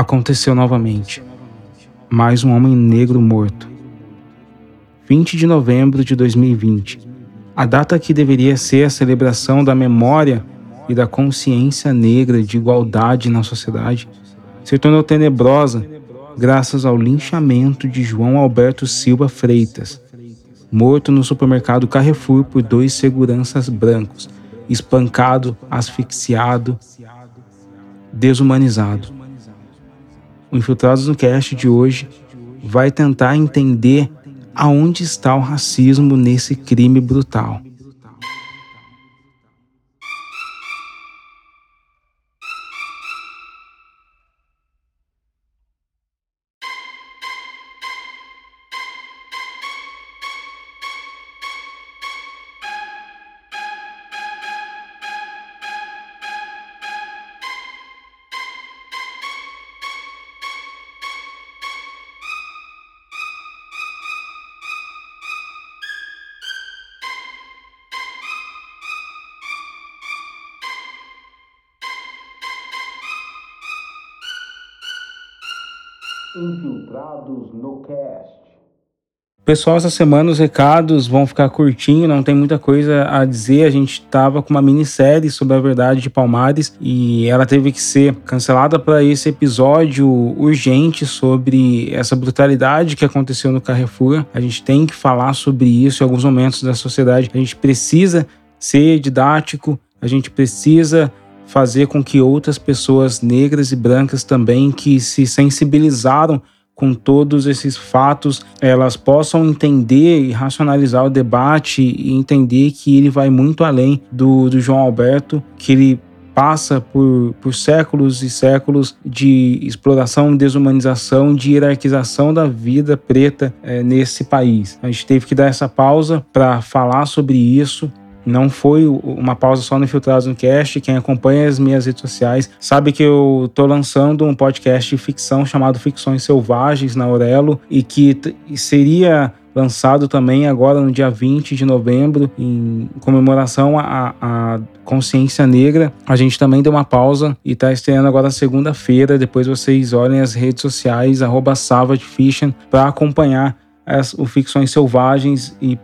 Aconteceu novamente. Mais um homem negro morto. 20 de novembro de 2020. A data que deveria ser a celebração da memória e da consciência negra de igualdade na sociedade se tornou tenebrosa graças ao linchamento de João Alberto Silva Freitas, morto no supermercado Carrefour por dois seguranças brancos, espancado, asfixiado, desumanizado. O Infiltrados no Cast de hoje vai tentar entender aonde está o racismo nesse crime brutal. Infiltrados no Cast. Pessoal, essa semana os recados vão ficar curtinho, não tem muita coisa a dizer. A gente estava com uma minissérie sobre a verdade de Palmares e ela teve que ser cancelada para esse episódio urgente sobre essa brutalidade que aconteceu no Carrefour. A gente tem que falar sobre isso em alguns momentos da sociedade. A gente precisa ser didático, a gente precisa fazer com que outras pessoas negras e brancas também que se sensibilizaram com todos esses fatos, elas possam entender e racionalizar o debate e entender que ele vai muito além do, do João Alberto, que ele passa por, por séculos e séculos de exploração, desumanização, de hierarquização da vida preta é, nesse país. A gente teve que dar essa pausa para falar sobre isso não foi uma pausa só no Infiltrados no Cast. Quem acompanha as minhas redes sociais sabe que eu estou lançando um podcast de ficção chamado Ficções Selvagens na Aurelo e que seria lançado também agora no dia 20 de novembro, em comemoração à, à consciência negra. A gente também deu uma pausa e está estreando agora segunda-feira. Depois vocês olhem as redes sociais, arroba para acompanhar as, o Ficções Selvagens e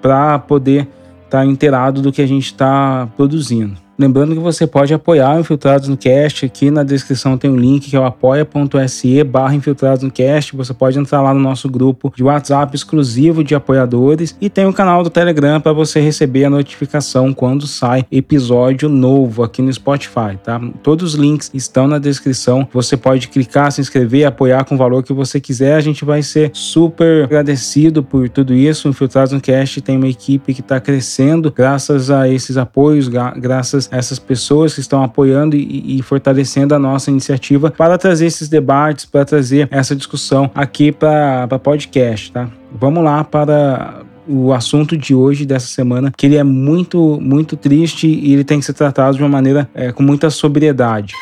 para poder tá inteirado do que a gente está produzindo. Lembrando que você pode apoiar o Infiltrados no Cast. Aqui na descrição tem um link que é o apoia.se barra Infiltrados no Cast. Você pode entrar lá no nosso grupo de WhatsApp exclusivo de apoiadores. E tem o um canal do Telegram para você receber a notificação quando sai episódio novo aqui no Spotify, tá? Todos os links estão na descrição. Você pode clicar, se inscrever, apoiar com o valor que você quiser. A gente vai ser super agradecido por tudo isso. O Infiltrados no Cast tem uma equipe que está crescendo graças a esses apoios, graças essas pessoas que estão apoiando e, e fortalecendo a nossa iniciativa para trazer esses debates, para trazer essa discussão aqui para podcast, tá? Vamos lá para o assunto de hoje, dessa semana, que ele é muito, muito triste e ele tem que ser tratado de uma maneira é, com muita sobriedade.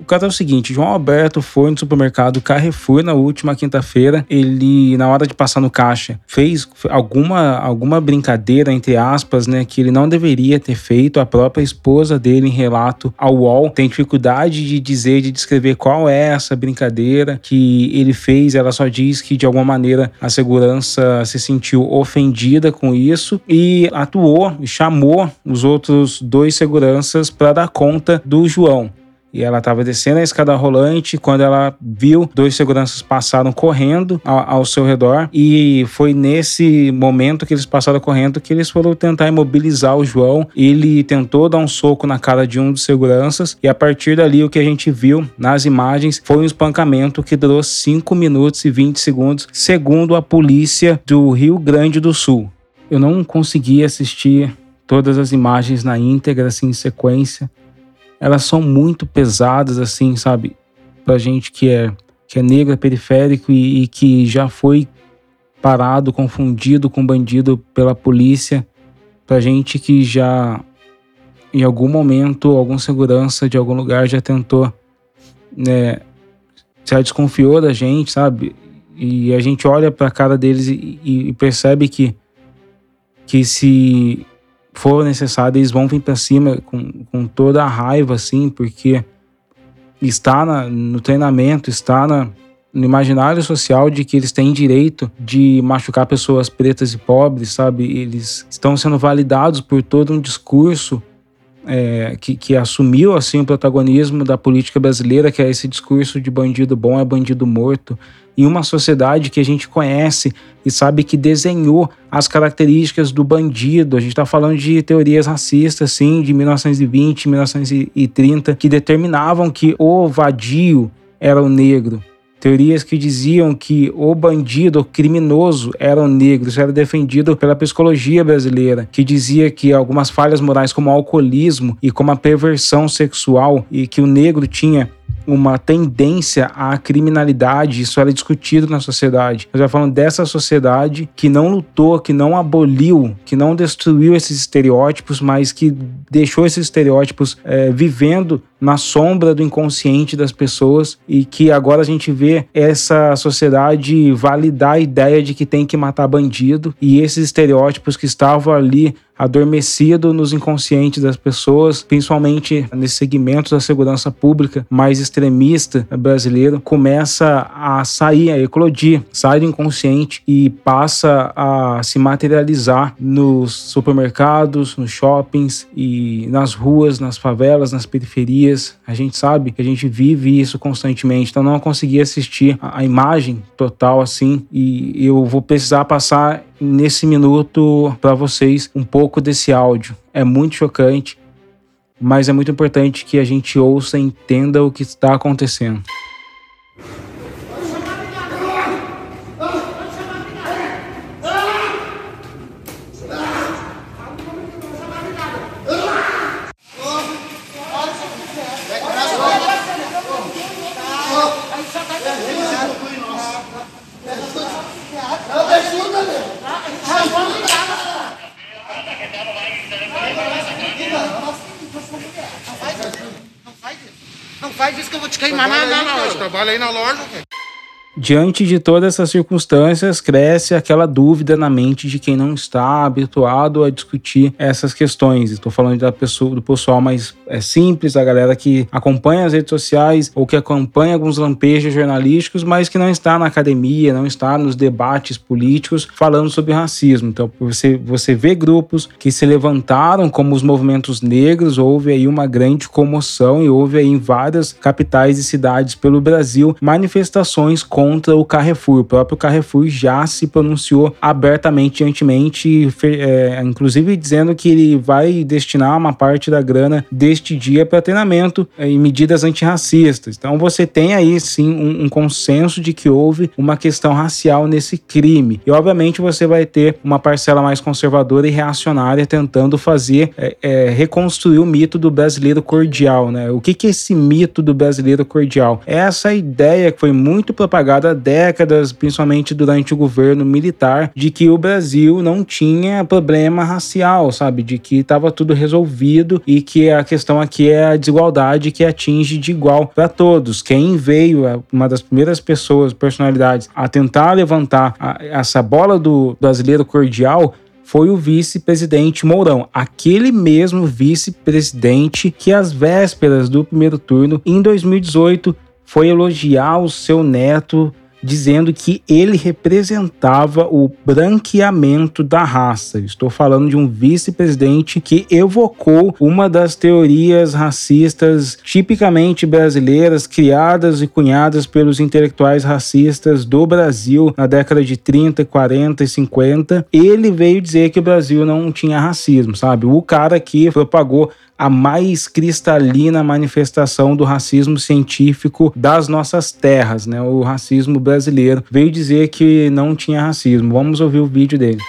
O caso é o seguinte: João Alberto foi no supermercado Carrefour na última quinta-feira. Ele, na hora de passar no caixa, fez alguma, alguma brincadeira, entre aspas, né, que ele não deveria ter feito. A própria esposa dele, em relato ao UOL, tem dificuldade de dizer, de descrever qual é essa brincadeira que ele fez. Ela só diz que, de alguma maneira, a segurança se sentiu ofendida com isso e atuou, chamou os outros dois seguranças para dar conta do João e ela estava descendo a escada rolante quando ela viu dois seguranças passaram correndo ao, ao, seu redor e foi nesse momento que eles passaram correndo que eles foram tentar imobilizar o João. Ele tentou dar um soco na cara de um dos seguranças e a partir dali o que a gente viu nas imagens foi um espancamento que durou 5 minutos e 20 segundos, segundo a polícia do Rio Grande do Sul. Eu não consegui assistir todas as imagens na íntegra, assim, em sequência elas são muito pesadas, assim, sabe? Pra gente que é, que é negro, é periférico e, e que já foi parado, confundido com bandido pela polícia. Pra gente que já, em algum momento, algum segurança de algum lugar já tentou, né? Já desconfiou da gente, sabe? E a gente olha pra cara deles e, e percebe que, que se for necessário, eles vão vir para cima com, com toda a raiva, assim, porque está na, no treinamento, está na, no imaginário social de que eles têm direito de machucar pessoas pretas e pobres, sabe? Eles estão sendo validados por todo um discurso é, que, que, assumiu assim o protagonismo da política brasileira, que é esse discurso de bandido bom é bandido morto, em uma sociedade que a gente conhece e sabe que desenhou as características do bandido. A gente está falando de teorias racistas, sim, de 1920, 1930, que determinavam que o vadio era o negro, Teorias que diziam que o bandido, o criminoso, negro. Isso era defendido pela psicologia brasileira, que dizia que algumas falhas morais, como o alcoolismo e como a perversão sexual, e que o negro tinha uma tendência à criminalidade, isso era discutido na sociedade. Nós já falando dessa sociedade que não lutou, que não aboliu, que não destruiu esses estereótipos, mas que deixou esses estereótipos é, vivendo na sombra do inconsciente das pessoas e que agora a gente vê essa sociedade validar a ideia de que tem que matar bandido e esses estereótipos que estavam ali adormecido nos inconscientes das pessoas, principalmente nesse segmento da segurança pública mais extremista brasileiro, começa a sair, a eclodir, sai do inconsciente e passa a se materializar nos supermercados, nos shoppings e nas ruas, nas favelas, nas periferias. A gente sabe que a gente vive isso constantemente, então não consegui assistir a imagem total assim e eu vou precisar passar nesse minuto para vocês um pouco desse áudio. É muito chocante, mas é muito importante que a gente ouça e entenda o que está acontecendo. Trabalha aí na loja, Diante de todas essas circunstâncias, cresce aquela dúvida na mente de quem não está habituado a discutir essas questões. Estou falando da pessoa, do pessoal mais é, simples, a galera que acompanha as redes sociais ou que acompanha alguns lampejos jornalísticos, mas que não está na academia, não está nos debates políticos falando sobre racismo. Então, você, você vê grupos que se levantaram como os movimentos negros, houve aí uma grande comoção e houve aí em várias capitais e cidades pelo Brasil manifestações com contra o Carrefour. O próprio Carrefour já se pronunciou abertamente antemente, é, inclusive dizendo que ele vai destinar uma parte da grana deste dia para treinamento é, e medidas antirracistas. Então você tem aí sim um, um, consenso de que houve uma questão racial nesse crime. E obviamente você vai ter uma parcela mais conservadora e reacionária tentando fazer é, é reconstruir o mito do brasileiro cordial. Né? O que, que é esse mito do brasileiro cordial? É essa ideia que foi muito propagada há décadas, principalmente durante o governo militar, de que o Brasil não tinha problema racial, sabe? De que estava tudo resolvido e que a questão aqui é a desigualdade que atinge de igual para todos. Quem veio, é uma das primeiras pessoas, personalidades, a tentar levantar a, essa bola do brasileiro cordial foi o vice-presidente Mourão, aquele mesmo vice-presidente que às vésperas do primeiro turno em 2018 foi elogiar o seu neto dizendo que ele representava o branqueamento da raça. Estou falando de um vice-presidente que evocou uma das teorias racistas tipicamente brasileiras, criadas e cunhadas pelos intelectuais racistas do Brasil na década de 30, 40 e 50. Ele veio dizer que o Brasil não tinha racismo, sabe? O cara que propagou a mais cristalina manifestação do racismo científico das nossas terras, né? O racismo brasileiro. Veio dizer que não tinha racismo. Vamos ouvir o vídeo dele.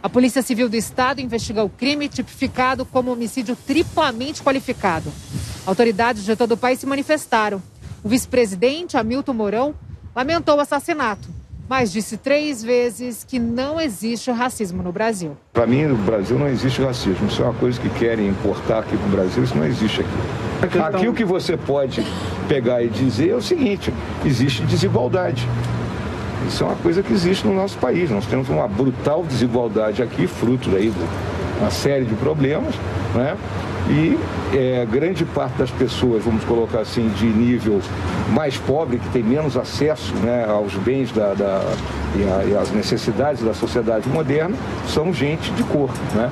A Polícia Civil do Estado investiga o crime tipificado como homicídio triplamente qualificado. Autoridades de todo o país se manifestaram. O vice-presidente, Hamilton Mourão, lamentou o assassinato mas disse três vezes que não existe racismo no Brasil. Para mim, no Brasil não existe racismo. Isso é uma coisa que querem importar aqui para o Brasil, isso não existe aqui. Aqui o que você pode pegar e dizer é o seguinte: existe desigualdade. Isso é uma coisa que existe no nosso país. Nós temos uma brutal desigualdade aqui, fruto daí de uma série de problemas, né? E é, grande parte das pessoas, vamos colocar assim, de nível mais pobre, que tem menos acesso né, aos bens da, da e, e às necessidades da sociedade moderna, são gente de cor. Né?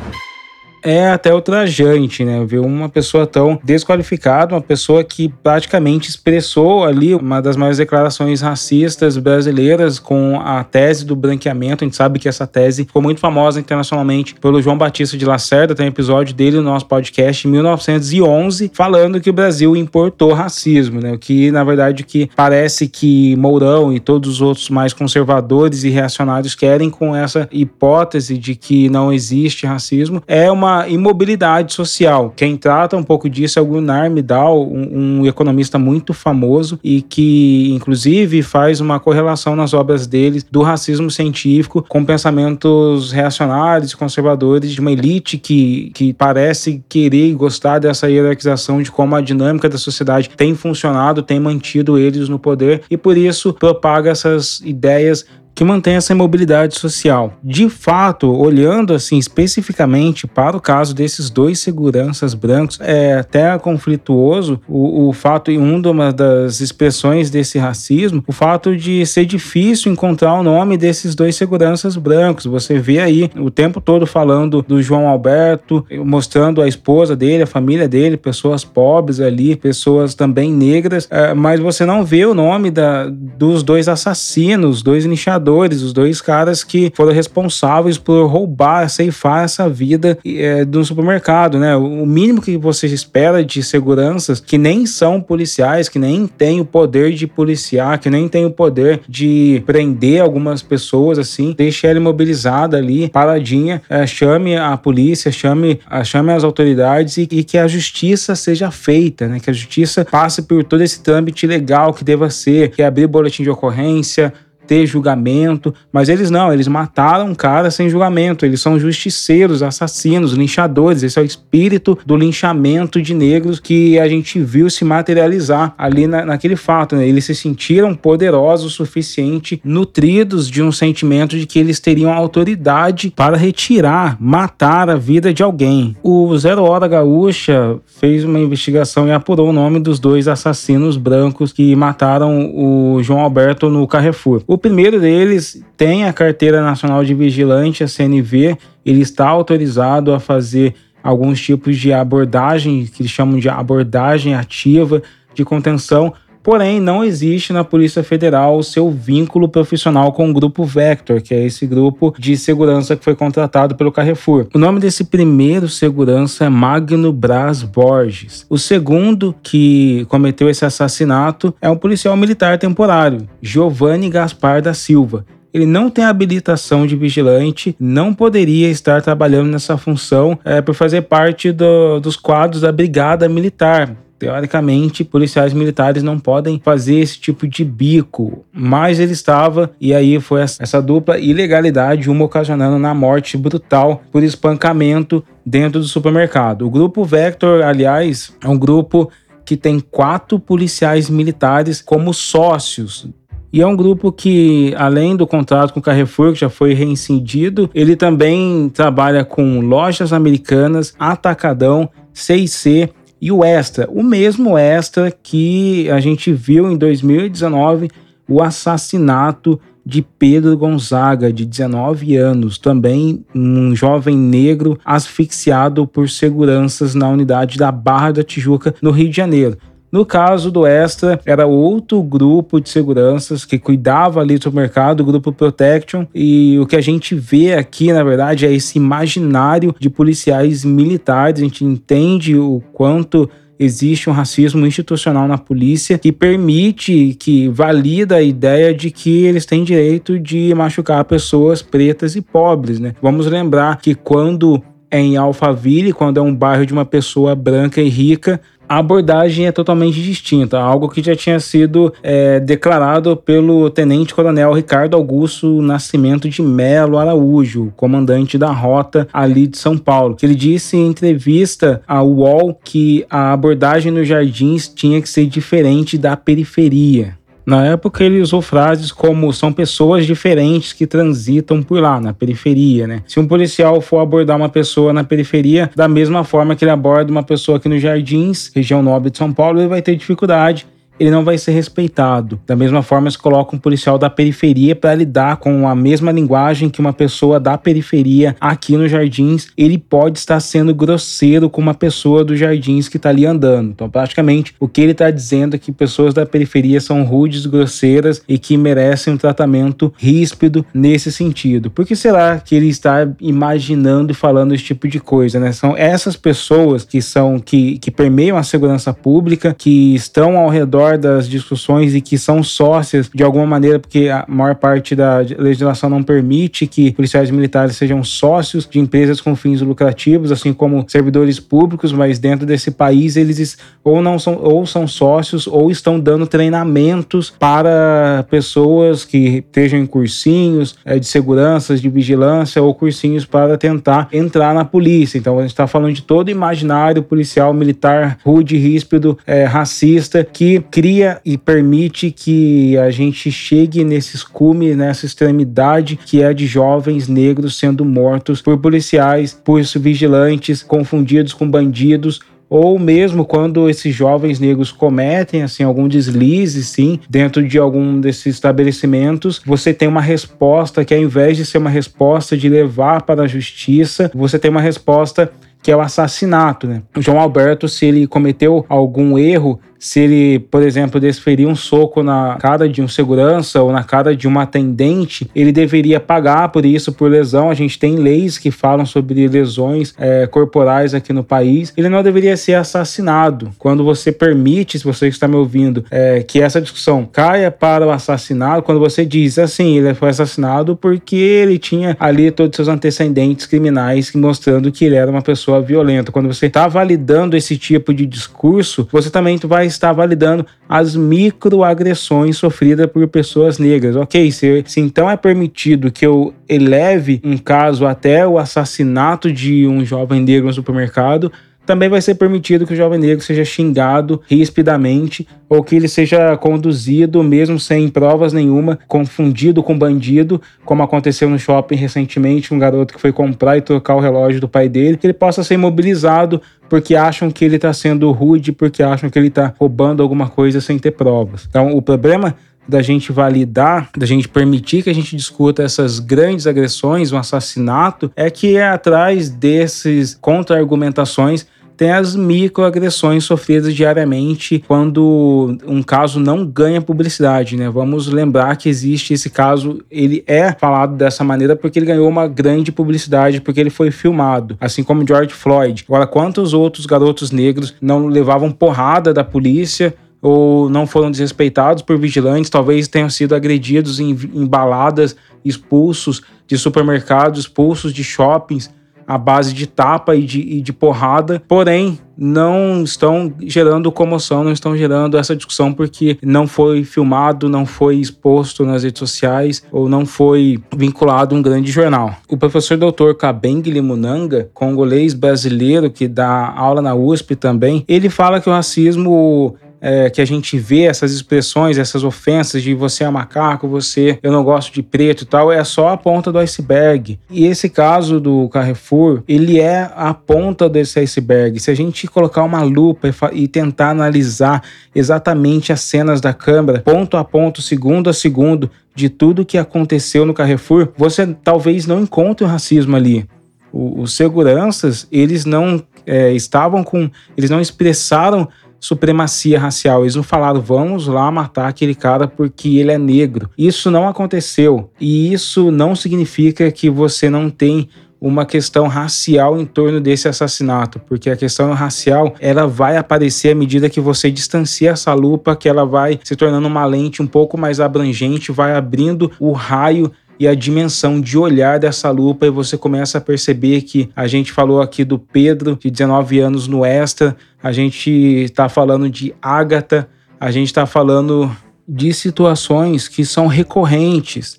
É até ultrajante, né? Ver uma pessoa tão desqualificada, uma pessoa que praticamente expressou ali uma das maiores declarações racistas brasileiras com a tese do branqueamento. A gente sabe que essa tese ficou muito famosa internacionalmente pelo João Batista de Lacerda, tem um episódio dele no nosso podcast em 1911, falando que o Brasil importou racismo, né? O que, na verdade, que parece que Mourão e todos os outros mais conservadores e reacionários querem com essa hipótese de que não existe racismo é uma imobilidade social. Quem trata um pouco disso é o Gunnar Midal, um, um economista muito famoso e que, inclusive, faz uma correlação nas obras dele do racismo científico com pensamentos reacionários e conservadores de uma elite que, que parece querer e gostar dessa hierarquização de como a dinâmica da sociedade tem funcionado, tem mantido eles no poder e por isso propaga essas ideias que mantém essa imobilidade social. De fato, olhando assim especificamente para o caso desses dois seguranças brancos, é até conflituoso o, o fato, e uma das expressões desse racismo, o fato de ser difícil encontrar o nome desses dois seguranças brancos. Você vê aí o tempo todo falando do João Alberto, mostrando a esposa dele, a família dele, pessoas pobres ali, pessoas também negras, é, mas você não vê o nome da, dos dois assassinos, dois os dois caras que foram responsáveis por roubar, ceifar essa vida é, do supermercado, né? O mínimo que você espera de seguranças que nem são policiais, que nem têm o poder de policiar, que nem têm o poder de prender algumas pessoas assim, deixe ela imobilizada ali, paradinha, é, chame a polícia, chame, chame as autoridades e, e, que a justiça seja feita, né? Que a justiça passe por todo esse trâmite legal que deva ser, que é abrir boletim de ocorrência, ter julgamento, mas eles não, eles mataram um cara sem julgamento, eles são justiceiros, assassinos, linchadores, esse é o espírito do linchamento de negros que a gente viu se materializar ali na, naquele fato, né? eles se sentiram poderosos o suficiente, nutridos de um sentimento de que eles teriam autoridade para retirar, matar a vida de alguém. O Zero Hora Gaúcha fez uma investigação e apurou o nome dos dois assassinos brancos que mataram o João Alberto no Carrefour. O primeiro deles tem a Carteira Nacional de Vigilante, a CNV, ele está autorizado a fazer alguns tipos de abordagem, que eles chamam de abordagem ativa de contenção, Porém, não existe na Polícia Federal o seu vínculo profissional com o Grupo Vector, que é esse grupo de segurança que foi contratado pelo Carrefour. O nome desse primeiro segurança é Magno Braz Borges. O segundo que cometeu esse assassinato é um policial militar temporário, Giovanni Gaspar da Silva ele não tem habilitação de vigilante, não poderia estar trabalhando nessa função é, por fazer parte do, dos quadros da Brigada Militar, Teoricamente, policiais militares não podem fazer esse tipo de bico, mas ele estava, e aí foi essa dupla ilegalidade, uma ocasionando na morte brutal por espancamento dentro do supermercado. O grupo Vector, aliás, é um grupo que tem quatro policiais militares como sócios e é um grupo que, além do contrato com o Carrefour, que já foi reincindido, ele também trabalha com lojas americanas, Atacadão, C&C e o Extra, o mesmo Extra que a gente viu em 2019 o assassinato de Pedro Gonzaga, de 19 anos, também um jovem negro asfixiado por seguranças na unidade da Barra da Tijuca, no Rio de Janeiro. No caso do Extra, era outro grupo de seguranças que cuidava ali do mercado, o grupo Protection, e o que a gente vê aqui, na verdade, é esse imaginário de policiais militares. A gente entende o quanto existe um racismo institucional na polícia que permite, que valida a ideia de que eles têm direito de machucar pessoas pretas e pobres, né? Vamos lembrar que quando é em Alphaville, quando é um bairro de uma pessoa branca e rica, a abordagem é totalmente distinta, algo que já tinha sido é, declarado pelo tenente-coronel Ricardo Augusto Nascimento de Melo Araújo, comandante da rota ali de São Paulo, que ele disse em entrevista ao UOL que a abordagem nos jardins tinha que ser diferente da periferia. Na época ele usou frases como são pessoas diferentes que transitam por lá, na periferia, né? Se um policial for abordar uma pessoa na periferia, da mesma forma que ele aborda uma pessoa aqui nos Jardins, região nobre de São Paulo, ele vai ter dificuldade ele não vai ser respeitado. Da mesma forma, se coloca um policial da periferia para lidar com a mesma linguagem que uma pessoa da periferia aqui nos jardins, ele pode estar sendo grosseiro com uma pessoa dos jardins que está ali andando. Então, praticamente, o que ele está dizendo é que pessoas da periferia são rudes, grosseiras e que merecem um tratamento ríspido nesse sentido. Por que será que ele está imaginando e falando esse tipo de coisa, né? São essas pessoas que são que, que permeiam a segurança pública, que estão ao redor das discussões e que são sócias de alguma maneira, porque a maior parte da legislação não permite que policiais militares sejam sócios de empresas com fins lucrativos, assim como servidores públicos, mas dentro desse país eles ou não são ou são sócios ou estão dando treinamentos para pessoas que estejam em cursinhos é, de segurança, de vigilância ou cursinhos para tentar entrar na polícia. Então a gente está falando de todo imaginário policial militar rude, ríspido, é, racista que cria e permite que a gente chegue nesse escume, nessa extremidade que é de jovens negros sendo mortos por policiais, por vigilantes, confundidos com bandidos ou mesmo quando esses jovens negros cometem assim algum deslize, sim, dentro de algum desses estabelecimentos, você tem uma resposta que ao invés de ser uma resposta de levar para a justiça, você tem uma resposta que é o assassinato, né? O João Alberto, se ele cometeu algum erro, se ele, por exemplo, desferir um soco na cara de um segurança ou na cara de uma atendente, ele deveria pagar por isso, por lesão. A gente tem leis que falam sobre lesões é, corporais aqui no país. Ele não deveria ser assassinado. Quando você permite, se você está me ouvindo, é, que essa discussão caia para o assassinato, quando você diz assim, ele foi assassinado porque ele tinha ali todos os seus antecedentes criminais mostrando que ele era uma pessoa violenta. Quando você está validando esse tipo de discurso, você também vai está validando as microagressões sofridas por pessoas negras. Ok, se, se então é permitido que eu eleve um caso até o assassinato de um jovem negro no supermercado, também vai ser permitido que o jovem negro seja xingado rispidamente ou que ele seja conduzido, mesmo sem provas nenhuma, confundido com bandido, como aconteceu no shopping recentemente, um garoto que foi comprar e trocar o relógio do pai dele, que ele possa ser imobilizado porque acham que ele está sendo rude, porque acham que ele está roubando alguma coisa sem ter provas. Então, o problema da gente validar, da gente permitir que a gente discuta essas grandes agressões, um assassinato, é que é atrás desses contra-argumentações tem as microagressões sofridas diariamente quando um caso não ganha publicidade, né? Vamos lembrar que existe esse caso, ele é falado dessa maneira porque ele ganhou uma grande publicidade, porque ele foi filmado, assim como George Floyd. Agora, quantos outros garotos negros não levavam porrada da polícia ou não foram desrespeitados por vigilantes, talvez tenham sido agredidos em, em baladas, expulsos de supermercados, expulsos de shoppings à base de tapa e de, e de porrada, porém não estão gerando comoção, não estão gerando essa discussão porque não foi filmado, não foi exposto nas redes sociais ou não foi vinculado a um grande jornal. O professor Dr. Kabeng Limunanga, congolês brasileiro que dá aula na USP também, ele fala que o racismo é, que a gente vê essas expressões, essas ofensas de você é macaco, você eu não gosto de preto e tal, é só a ponta do iceberg. E esse caso do Carrefour, ele é a ponta desse iceberg. Se a gente colocar uma lupa e, e tentar analisar exatamente as cenas da câmera, ponto a ponto, segundo a segundo, de tudo que aconteceu no Carrefour, você talvez não encontre o racismo ali. O, os seguranças, eles não é, estavam com. Eles não expressaram supremacia racial. Eles não falaram, vamos lá matar aquele cara porque ele é negro. Isso não aconteceu. E isso não significa que você não tem uma questão racial em torno desse assassinato, porque a questão racial ela vai aparecer à medida que você distancia essa lupa, que ela vai se tornando uma lente um pouco mais abrangente, vai abrindo o raio e a dimensão de olhar dessa lupa e você começa a perceber que a gente falou aqui do Pedro, de 19 anos no Extra, a gente está falando de Ágata, a gente está falando de situações que são recorrentes,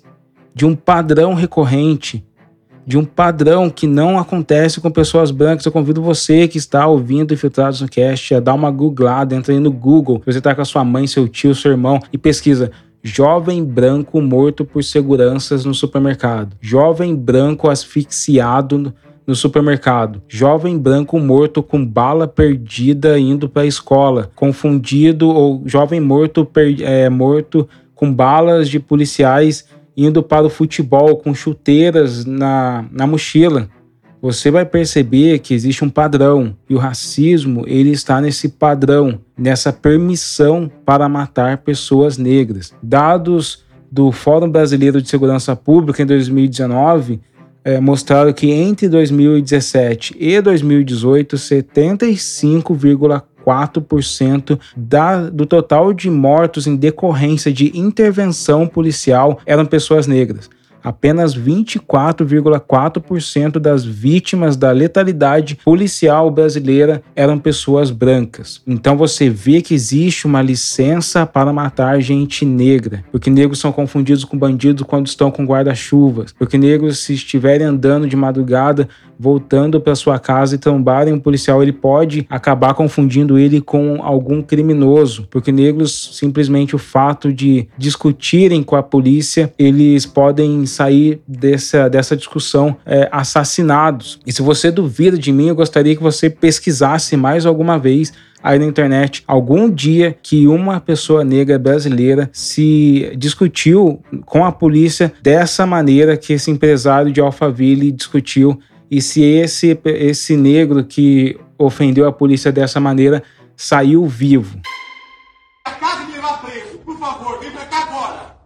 de um padrão recorrente, de um padrão que não acontece com pessoas brancas. Eu convido você que está ouvindo Infiltrados no Cast a dar uma googlada, entra aí no Google, você está com a sua mãe, seu tio, seu irmão e pesquisa Jovem branco morto por seguranças no supermercado. Jovem branco asfixiado no supermercado. Jovem branco morto com bala perdida indo para a escola. Confundido ou jovem morto, per, é, morto com balas de policiais indo para o futebol com chuteiras na, na mochila. Você vai perceber que existe um padrão e o racismo ele está nesse padrão, nessa permissão para matar pessoas negras. Dados do Fórum Brasileiro de Segurança Pública em 2019 é, mostraram que entre 2017 e 2018, 75,4% da, do total de mortos em decorrência de intervenção policial eram pessoas negras apenas 24,4% das vítimas da letalidade policial brasileira eram pessoas brancas. Então você vê que existe uma licença para matar gente negra, porque negros são confundidos com bandidos quando estão com guarda-chuvas, porque negros se estiverem andando de madrugada voltando para sua casa e trombarem um policial, ele pode acabar confundindo ele com algum criminoso, porque negros simplesmente o fato de discutirem com a polícia, eles podem sair dessa, dessa discussão é, assassinados. E se você duvida de mim, eu gostaria que você pesquisasse mais alguma vez aí na internet algum dia que uma pessoa negra brasileira se discutiu com a polícia dessa maneira que esse empresário de Alphaville discutiu e se esse, esse negro que ofendeu a polícia dessa maneira saiu vivo. Casa me levar preso, por favor, vem pra cá agora.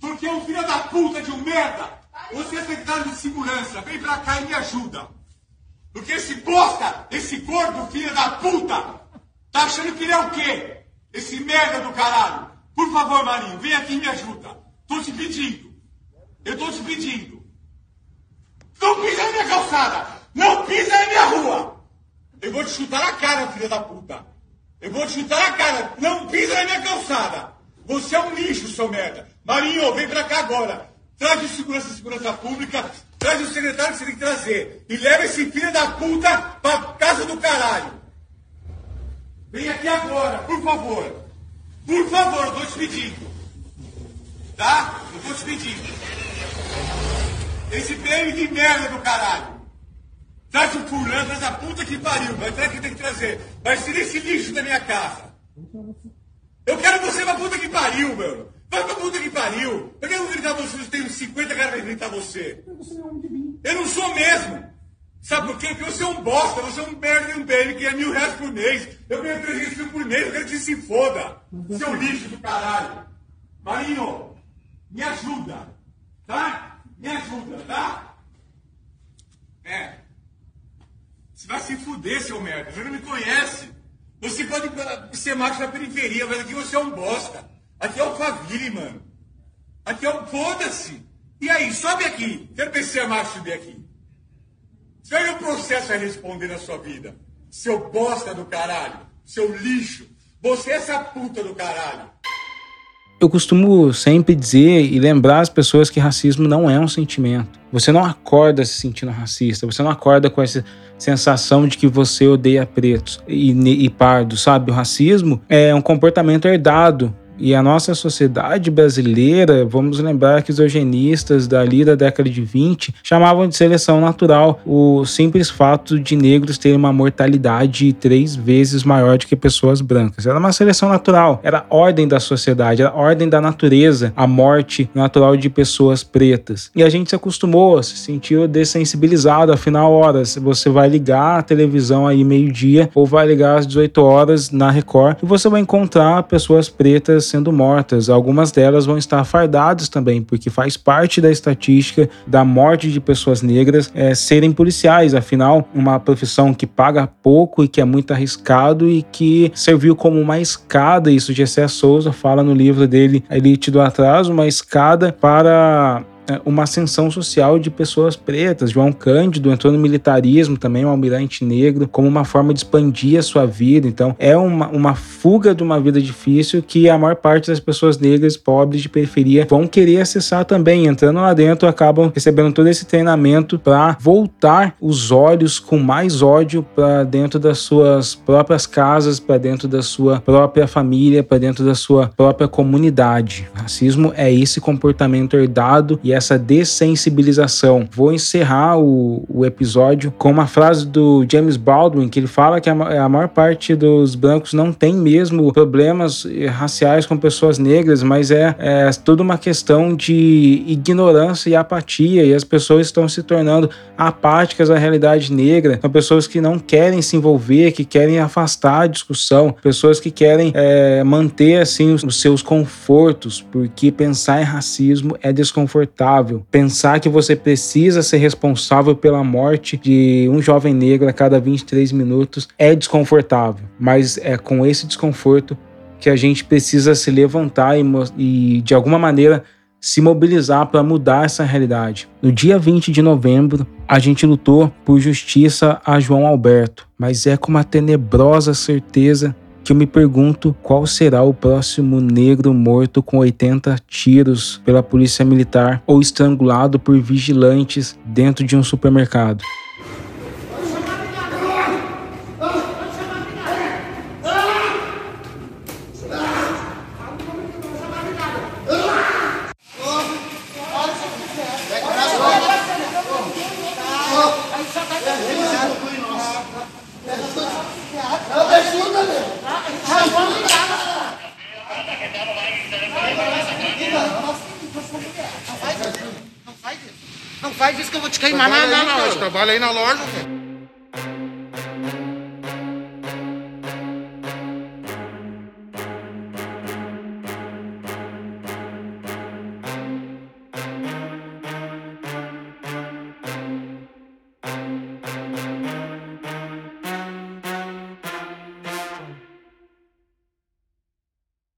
Porque é um filho da puta de um merda. Você é secretário de segurança, vem pra cá e me ajuda. Porque esse bosta, esse gordo filho da puta, tá achando que ele é o quê? Esse merda do caralho. Por favor, Marinho, vem aqui e me ajuda. Tô te pedindo. Eu tô te pedindo. Não pisa na minha calçada! Não pisa na minha rua! Eu vou te chutar na cara, filha da puta! Eu vou te chutar na cara! Não pisa na minha calçada! Você é um lixo, seu merda! Marinho, vem pra cá agora! Traz o segurança segurança pública, traz o secretário que você tem que trazer. E leva esse filho da puta pra casa do caralho! Vem aqui agora, por favor! Por favor, eu tô te pedindo! Tá? Eu tô te pedindo! Esse prêmio de merda do caralho. Traz o fulano, traz a puta que pariu. Vai traz que tem que trazer. Vai ser esse lixo da minha casa. Eu quero você pra puta que pariu, meu. Vai pra puta que pariu. Eu quero gritar você, eu tenho 50 caras pra gritar você. Eu não sou mesmo. Sabe por quê? Porque você é um bosta, você é um merda de um bem que é mil reais por mês. Eu ganho 300 mil por mês, eu quero que você se foda. Seu lixo do caralho. Marinho, me ajuda, tá? Me ajuda, tá? É. Você vai se fuder, seu merda. Você não me conhece. Você pode ser macho na periferia, mas aqui você é um bosta. Aqui é o Faville, mano. Aqui é o. Foda-se. E aí, sobe aqui. Quero ver se é macho subir aqui. Você vai ver o processo a responder na sua vida. Seu bosta do caralho. Seu lixo. Você é essa puta do caralho. Eu costumo sempre dizer e lembrar as pessoas que racismo não é um sentimento. Você não acorda se sentindo racista, você não acorda com essa sensação de que você odeia pretos e, e pardos, sabe? O racismo é um comportamento herdado e a nossa sociedade brasileira, vamos lembrar que os eugenistas dali da década de 20 chamavam de seleção natural o simples fato de negros terem uma mortalidade três vezes maior do que pessoas brancas. Era uma seleção natural, era ordem da sociedade, era ordem da natureza, a morte natural de pessoas pretas. E a gente se acostumou, se sentiu dessensibilizado, afinal, horas, você vai ligar a televisão aí meio-dia ou vai ligar às 18 horas na Record e você vai encontrar pessoas pretas sendo mortas. Algumas delas vão estar fardadas também, porque faz parte da estatística da morte de pessoas negras é, serem policiais. Afinal, uma profissão que paga pouco e que é muito arriscado e que serviu como uma escada. Isso Gessé Souza fala no livro dele, A Elite do Atraso, uma escada para uma ascensão social de pessoas pretas. João Cândido entrou no militarismo também, um almirante negro, como uma forma de expandir a sua vida. Então, é uma, uma fuga de uma vida difícil que a maior parte das pessoas negras, pobres de periferia, vão querer acessar também. Entrando lá dentro, acabam recebendo todo esse treinamento para voltar os olhos com mais ódio para dentro das suas próprias casas, para dentro da sua própria família, para dentro da sua própria comunidade. Racismo é esse comportamento herdado e essa dessensibilização. Vou encerrar o, o episódio com uma frase do James Baldwin que ele fala que a, a maior parte dos brancos não tem mesmo problemas raciais com pessoas negras, mas é, é toda uma questão de ignorância e apatia e as pessoas estão se tornando apáticas à realidade negra. São pessoas que não querem se envolver, que querem afastar a discussão, pessoas que querem é, manter assim os, os seus confortos, porque pensar em racismo é desconfortável. Pensar que você precisa ser responsável pela morte de um jovem negro a cada 23 minutos é desconfortável, mas é com esse desconforto que a gente precisa se levantar e, e de alguma maneira se mobilizar para mudar essa realidade. No dia 20 de novembro, a gente lutou por justiça a João Alberto, mas é com uma tenebrosa certeza que eu me pergunto qual será o próximo negro morto com 80 tiros pela polícia militar ou estrangulado por vigilantes dentro de um supermercado. Não faz isso que eu vou te queimar na, na, na loja. Trabalha aí na loja.